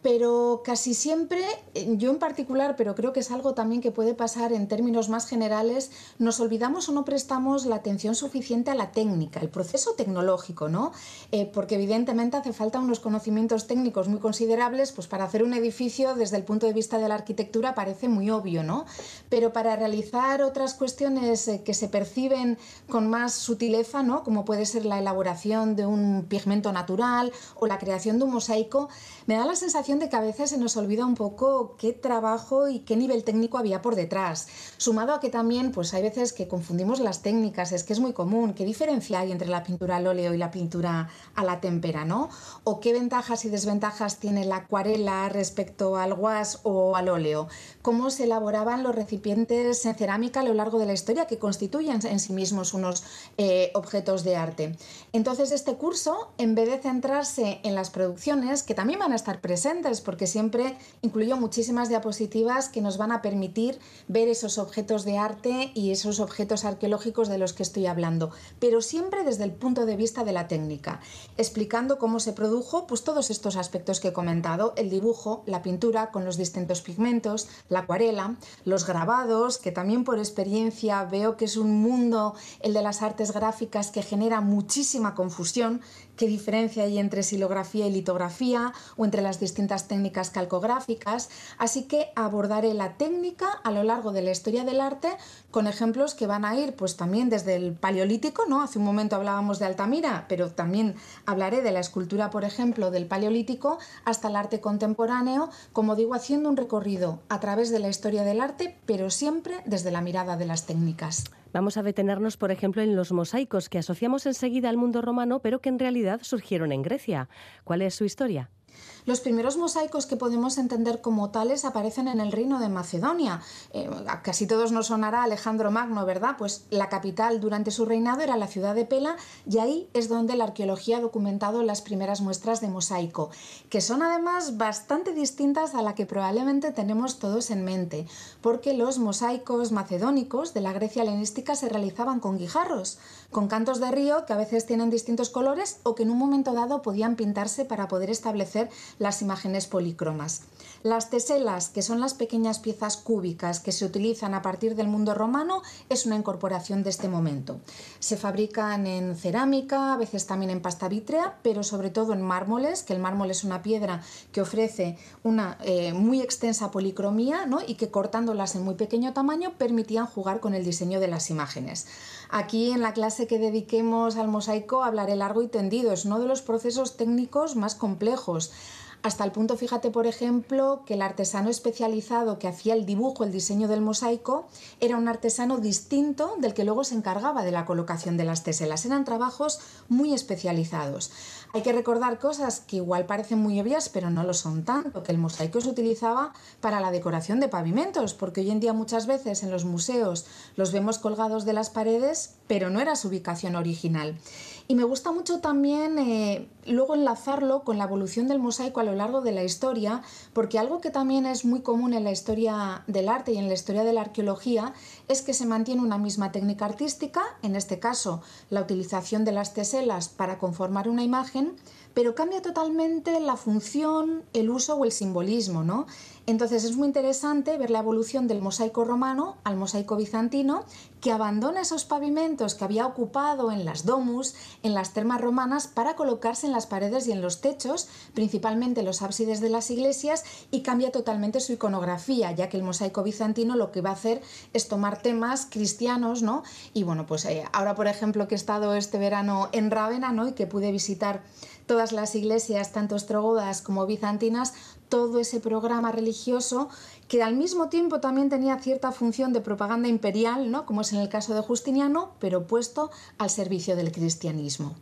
Speaker 5: pero casi siempre, eh, yo en particular, pero creo que es algo también que puede pasar en términos más generales, nos olvidamos o no prestamos la atención suficiente a la técnica, el proceso tecnológico, ¿no? Eh, porque evidentemente hace falta unos conocimientos técnicos muy considerables, pues para hacer un edificio desde el punto de vista de la arquitectura parece muy obvio, ¿no? Pero para realizar otras cuestiones eh, que se perciben con más sutileza, ¿no? Como puede ser la elaboración de un pigmento natural o la creación de un mosaico, me da la sensación de que a veces se nos olvida un poco qué trabajo y qué nivel técnico había por detrás. Sumado a que también, pues hay veces que confundimos las técnicas, es que es muy común. ¿Qué diferencia hay entre la pintura al óleo y la pintura a la témpera, no? ¿O qué ventajas y desventajas tiene la acuarela respecto al guas o al óleo? ¿Cómo se elaboraban los recipientes en cerámica a lo largo de la historia que constituyen en sí mismos unos eh, objetos de arte? Entonces, este curso, en vez de centrarse en las producciones, que también van a estar presentes, porque siempre incluyo muchísimas diapositivas que nos van a permitir ver esos objetos de arte y esos objetos arqueológicos de los que estoy hablando, pero siempre desde el punto de vista de la técnica, explicando cómo se produjo pues, todos estos aspectos que he comentado, el dibujo, la pintura con los distintos pigmentos, la acuarela, los grabados, que también por experiencia veo que es un mundo, el de las artes gráficas, que genera muchísima confusión, qué diferencia hay entre silografía y litografía o entre las distintas técnicas calcográficas, así que abordaré la técnica a lo largo de la historia del arte con ejemplos que van a ir pues también desde el paleolítico, ¿no? Hace un momento hablábamos de Altamira, pero también hablaré de la escultura, por ejemplo, del paleolítico hasta el arte contemporáneo, como digo, haciendo un recorrido a través de la historia del arte, pero siempre desde la mirada de las técnicas.
Speaker 2: Vamos a detenernos, por ejemplo, en los mosaicos que asociamos enseguida al mundo romano, pero que en realidad surgieron en Grecia. ¿Cuál es su historia?
Speaker 5: Los primeros mosaicos que podemos entender como tales aparecen en el reino de Macedonia. Eh, casi todos nos sonará Alejandro Magno, ¿verdad? Pues la capital durante su reinado era la ciudad de Pela y ahí es donde la arqueología ha documentado las primeras muestras de mosaico, que son además bastante distintas a la que probablemente tenemos todos en mente, porque los mosaicos macedónicos de la Grecia helenística se realizaban con guijarros, con cantos de río que a veces tienen distintos colores o que en un momento dado podían pintarse para poder establecer las imágenes polícromas. Las teselas, que son las pequeñas piezas cúbicas que se utilizan a partir del mundo romano, es una incorporación de este momento. Se fabrican en cerámica, a veces también en pasta vítrea, pero sobre todo en mármoles, que el mármol es una piedra que ofrece una eh, muy extensa policromía ¿no? y que cortándolas en muy pequeño tamaño permitían jugar con el diseño de las imágenes. Aquí en la clase que dediquemos al mosaico hablaré largo y tendido, es uno de los procesos técnicos más complejos hasta el punto, fíjate, por ejemplo, que el artesano especializado que hacía el dibujo, el diseño del mosaico, era un artesano distinto del que luego se encargaba de la colocación de las teselas. Eran trabajos muy especializados. Hay que recordar cosas que igual parecen muy obvias, pero no lo son tanto, que el mosaico se utilizaba para la decoración de pavimentos, porque hoy en día muchas veces en los museos los vemos colgados de las paredes, pero no era su ubicación original. Y me gusta mucho también eh, luego enlazarlo con la evolución del mosaico a lo largo de la historia, porque algo que también es muy común en la historia del arte y en la historia de la arqueología es que se mantiene una misma técnica artística, en este caso la utilización de las teselas para conformar una imagen, pero cambia totalmente la función, el uso o el simbolismo, ¿no? Entonces es muy interesante ver la evolución del mosaico romano al mosaico bizantino, que abandona esos pavimentos que había ocupado en las domus, en las termas romanas, para colocarse en las paredes y en los techos, principalmente los ábsides de las iglesias, y cambia totalmente su iconografía, ya que el mosaico bizantino lo que va a hacer es tomar temas cristianos, ¿no? Y bueno, pues eh, ahora, por ejemplo, que he estado este verano en Rávena, ¿no? Y que pude visitar todas las iglesias, tanto ostrogodas como bizantinas, todo ese programa religioso que al mismo tiempo también tenía cierta función de propaganda imperial, ¿no? como es en el caso de Justiniano, pero puesto al servicio del cristianismo.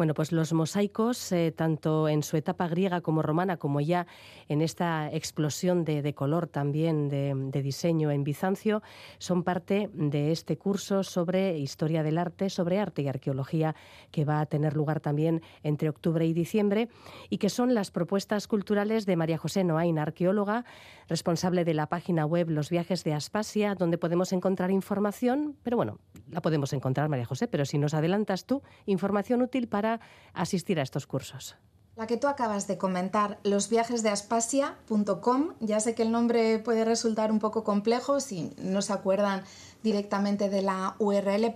Speaker 2: Bueno, pues los mosaicos, eh, tanto en su etapa griega como romana, como ya en esta explosión de, color también de, diseño en Bizancio, son parte de este curso sobre historia del arte, sobre arte y arqueología, que va a tener lugar también entre octubre y diciembre, y que son las propuestas culturales de María José Noain, arqueóloga, responsable de la página web Los Viajes de Aspasia, donde podemos encontrar información, pero bueno, la podemos encontrar, María José, pero si nos adelantas tú, información útil para asistir a estos cursos.
Speaker 5: La que tú acabas de comentar, losviajesdeaspasia.com, ya sé que el nombre puede resultar un poco complejo si no se acuerdan directamente de la URL,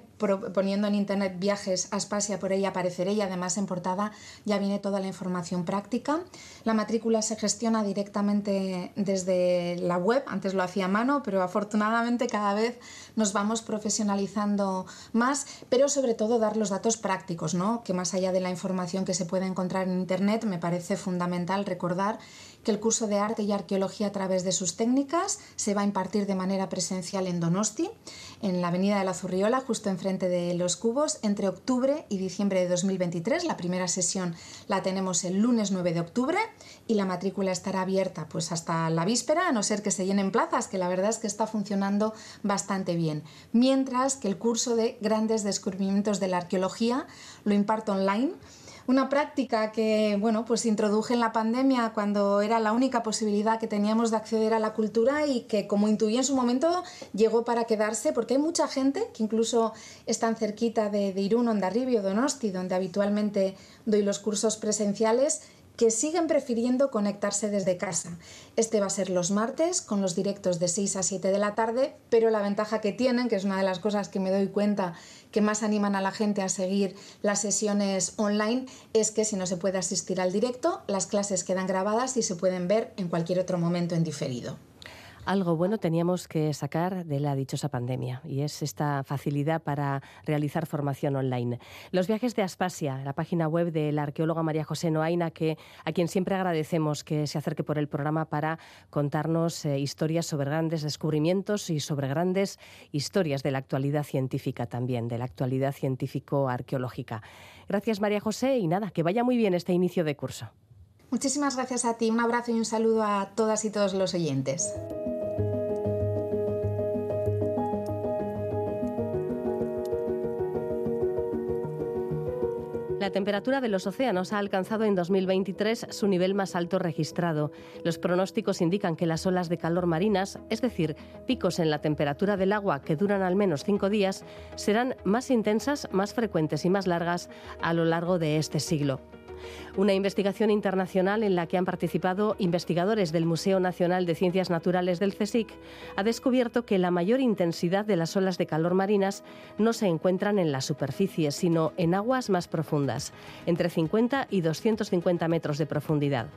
Speaker 5: poniendo en internet viajes Aspasia, por ahí apareceré y además en portada ya viene toda la información práctica. La matrícula se gestiona directamente desde la web, antes lo hacía a mano, pero afortunadamente cada vez nos vamos profesionalizando más, pero sobre todo dar los datos prácticos, ¿no? que más allá de la información que se puede encontrar en internet, me parece fundamental recordar que el curso de arte y arqueología a través de sus técnicas se va a impartir de manera presencial en Donosti, en la Avenida de la Zurriola, justo enfrente de Los Cubos, entre octubre y diciembre de 2023. La primera sesión la tenemos el lunes 9 de octubre y la matrícula estará abierta pues hasta la víspera, a no ser que se llenen plazas, que la verdad es que está funcionando bastante bien. Mientras que el curso de grandes descubrimientos de la arqueología lo imparto online una práctica que bueno, pues introduje en la pandemia cuando era la única posibilidad que teníamos de acceder a la cultura y que como intuí en su momento llegó para quedarse porque hay mucha gente que incluso están cerquita de, de Irún, Ondarribio, Donosti, donde habitualmente doy los cursos presenciales que siguen prefiriendo conectarse desde casa. Este va a ser los martes con los directos de 6 a 7 de la tarde, pero la ventaja que tienen, que es una de las cosas que me doy cuenta que más animan a la gente a seguir las sesiones online, es que si no se puede asistir al directo, las clases quedan grabadas y se pueden ver en cualquier otro momento en diferido.
Speaker 2: Algo bueno teníamos que sacar de la dichosa pandemia y es esta facilidad para realizar formación online. Los viajes de Aspasia, la página web de la arqueóloga María José Noaina, que, a quien siempre agradecemos que se acerque por el programa para contarnos eh, historias sobre grandes descubrimientos y sobre grandes historias de la actualidad científica también, de la actualidad científico-arqueológica. Gracias María José y nada, que vaya muy bien este inicio de curso.
Speaker 5: Muchísimas gracias a ti, un abrazo y un saludo a todas y todos los oyentes.
Speaker 2: La temperatura de los océanos ha alcanzado en 2023 su nivel más alto registrado. Los pronósticos indican que las olas de calor marinas, es decir, picos en la temperatura del agua que duran al menos cinco días, serán más intensas, más frecuentes y más largas a lo largo de este siglo. Una investigación internacional en la que han participado investigadores del Museo Nacional de Ciencias Naturales del CSIC ha descubierto que la mayor intensidad de las olas de calor marinas no se encuentran en la superficie, sino en aguas más profundas, entre 50 y 250 metros de profundidad.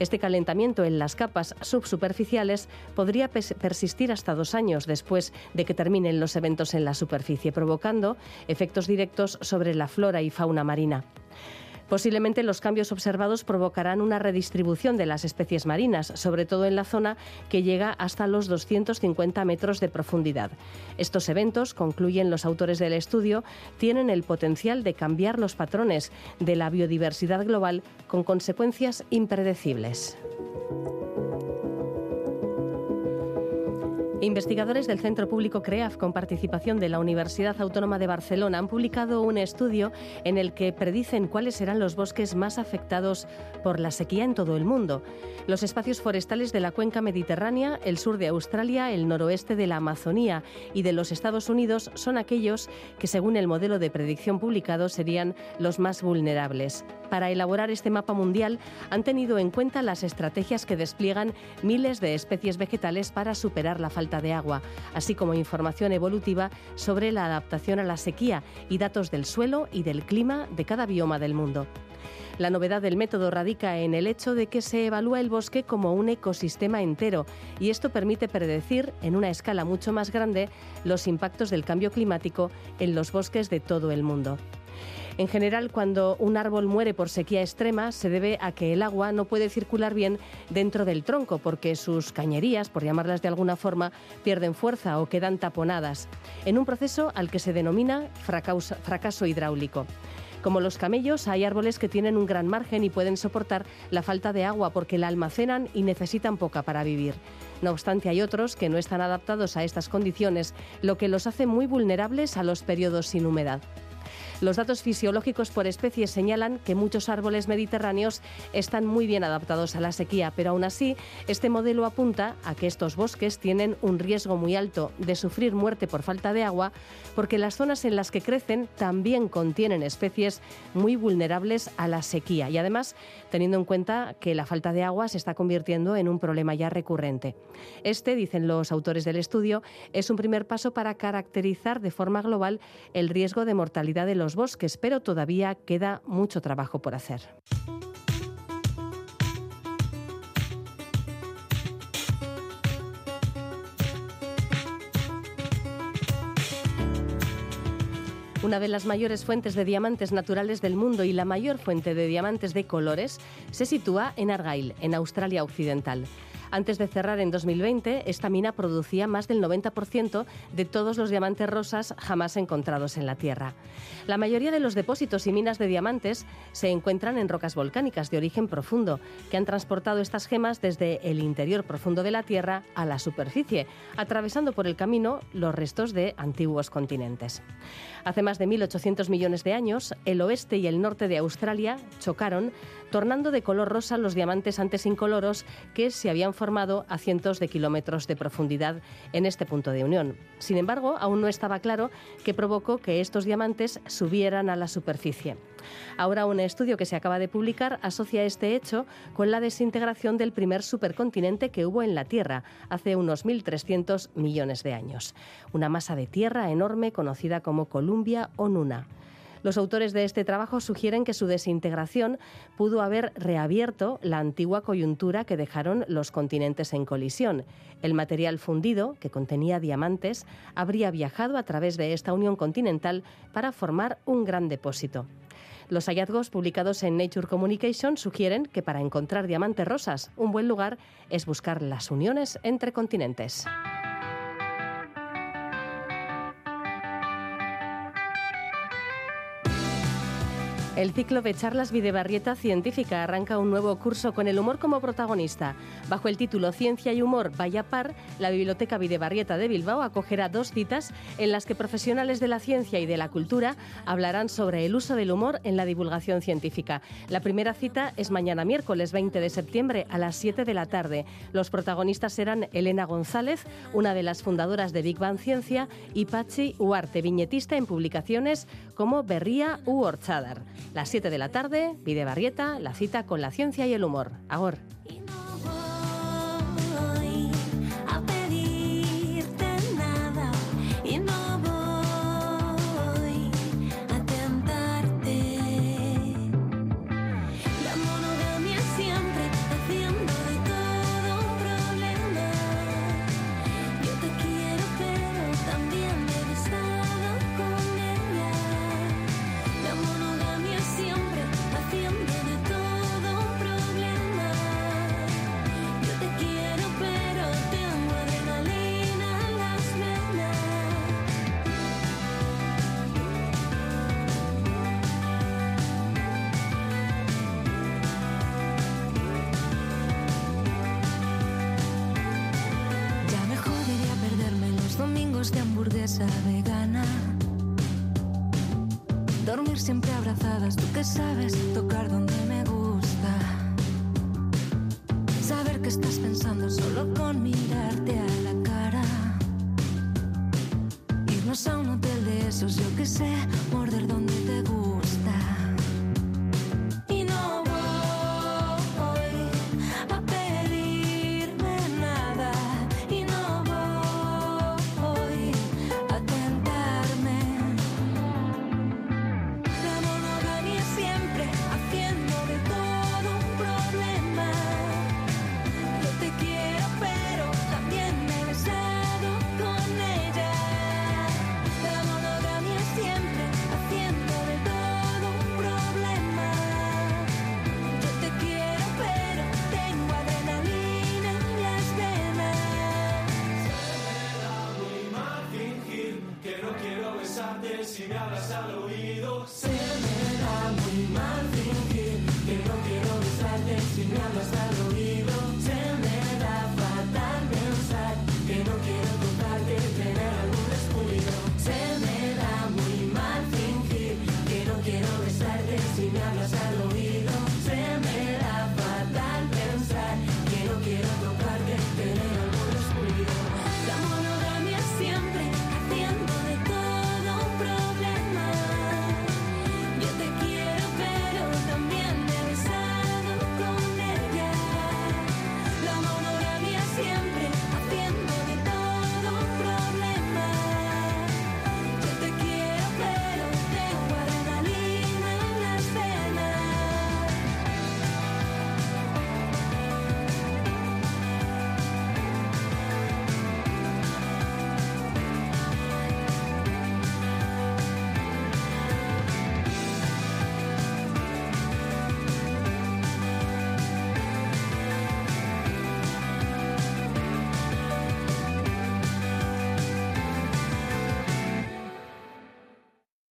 Speaker 2: Este calentamiento en las capas subsuperficiales podría persistir hasta dos años después de que terminen los eventos en la superficie, provocando efectos directos sobre la flora y fauna marina. Posiblemente los cambios observados provocarán una redistribución de las especies marinas, sobre todo en la zona que llega hasta los 250 metros de profundidad. Estos eventos, concluyen los autores del estudio, tienen el potencial de cambiar los patrones de la biodiversidad global con consecuencias impredecibles. Investigadores del Centro Público CREAF, con participación de la Universidad Autónoma de Barcelona, han publicado un estudio en el que predicen cuáles serán los bosques más afectados por la sequía en todo el mundo. Los espacios forestales de la cuenca mediterránea, el sur de Australia, el noroeste de la Amazonía y de los Estados Unidos son aquellos que, según el modelo de predicción publicado, serían los más vulnerables. Para elaborar este mapa mundial han tenido en cuenta las estrategias que despliegan miles de especies vegetales para superar la falta de agua, así como información evolutiva sobre la adaptación a la sequía y datos del suelo y del clima de cada bioma del mundo. La novedad del método radica en el hecho de que se evalúa el bosque como un ecosistema entero y esto permite predecir en una escala mucho más grande los impactos del cambio climático en los bosques de todo el mundo. En general, cuando un árbol muere por sequía extrema, se debe a que el agua no puede circular bien dentro del tronco porque sus cañerías, por llamarlas de alguna forma, pierden fuerza o quedan taponadas, en un proceso al que se denomina fracaso hidráulico. Como los camellos, hay árboles que tienen un gran margen y pueden soportar la falta de agua porque la almacenan y necesitan poca para vivir. No obstante, hay otros que no están adaptados a estas condiciones, lo que los hace muy vulnerables a los periodos sin humedad. Los datos fisiológicos por especies señalan que muchos árboles mediterráneos están muy bien adaptados a la sequía, pero aún así, este modelo apunta a que estos bosques tienen un riesgo muy alto de sufrir muerte por falta de agua, porque las zonas en las que crecen también contienen especies muy vulnerables a la sequía y además teniendo en cuenta que la falta de agua se está convirtiendo en un problema ya recurrente. Este, dicen los autores del estudio, es un primer paso para caracterizar de forma global el riesgo de mortalidad de los bosques, pero todavía queda mucho trabajo por hacer. Una de las mayores fuentes de diamantes naturales del mundo y la mayor fuente de diamantes de colores se sitúa en Argyle, en Australia Occidental. Antes de cerrar en 2020, esta mina producía más del 90% de todos los diamantes rosas jamás encontrados en la Tierra. La mayoría de los depósitos y minas de diamantes se encuentran en rocas volcánicas de origen profundo, que han transportado estas gemas desde el interior profundo de la Tierra a la superficie, atravesando por el camino los restos de antiguos continentes. Hace más de 1.800 millones de años, el oeste y el norte de Australia chocaron, tornando de color rosa los diamantes antes incoloros que se habían formado a cientos de kilómetros de profundidad en este punto de unión. Sin embargo, aún no estaba claro qué provocó que estos diamantes subieran a la superficie. Ahora un estudio que se acaba de publicar asocia este hecho con la desintegración del primer supercontinente que hubo en la Tierra hace unos 1.300 millones de años. Una masa de tierra enorme conocida como Columbia o Nuna. Los autores de este trabajo sugieren que su desintegración pudo haber reabierto la antigua coyuntura que dejaron los continentes en colisión. El material fundido, que contenía diamantes, habría viajado a través de esta unión continental para formar un gran depósito. Los hallazgos publicados en Nature Communication sugieren que para encontrar diamantes rosas, un buen lugar es buscar las uniones entre continentes. El ciclo de charlas Videbarrieta Científica arranca un nuevo curso con el humor como protagonista. Bajo el título Ciencia y Humor Vaya Par, la Biblioteca Videbarrieta de Bilbao acogerá dos citas en las que profesionales de la ciencia y de la cultura hablarán sobre el uso del humor en la divulgación científica. La primera cita es mañana miércoles 20 de septiembre a las 7 de la tarde. Los protagonistas serán Elena González, una de las fundadoras de Big Bang Ciencia, y Pachi Uarte, viñetista en publicaciones como Berría u Orchadar. Las 7 de la tarde, Vide Barrieta, la cita con la ciencia y el humor. Agor.
Speaker 6: Sabes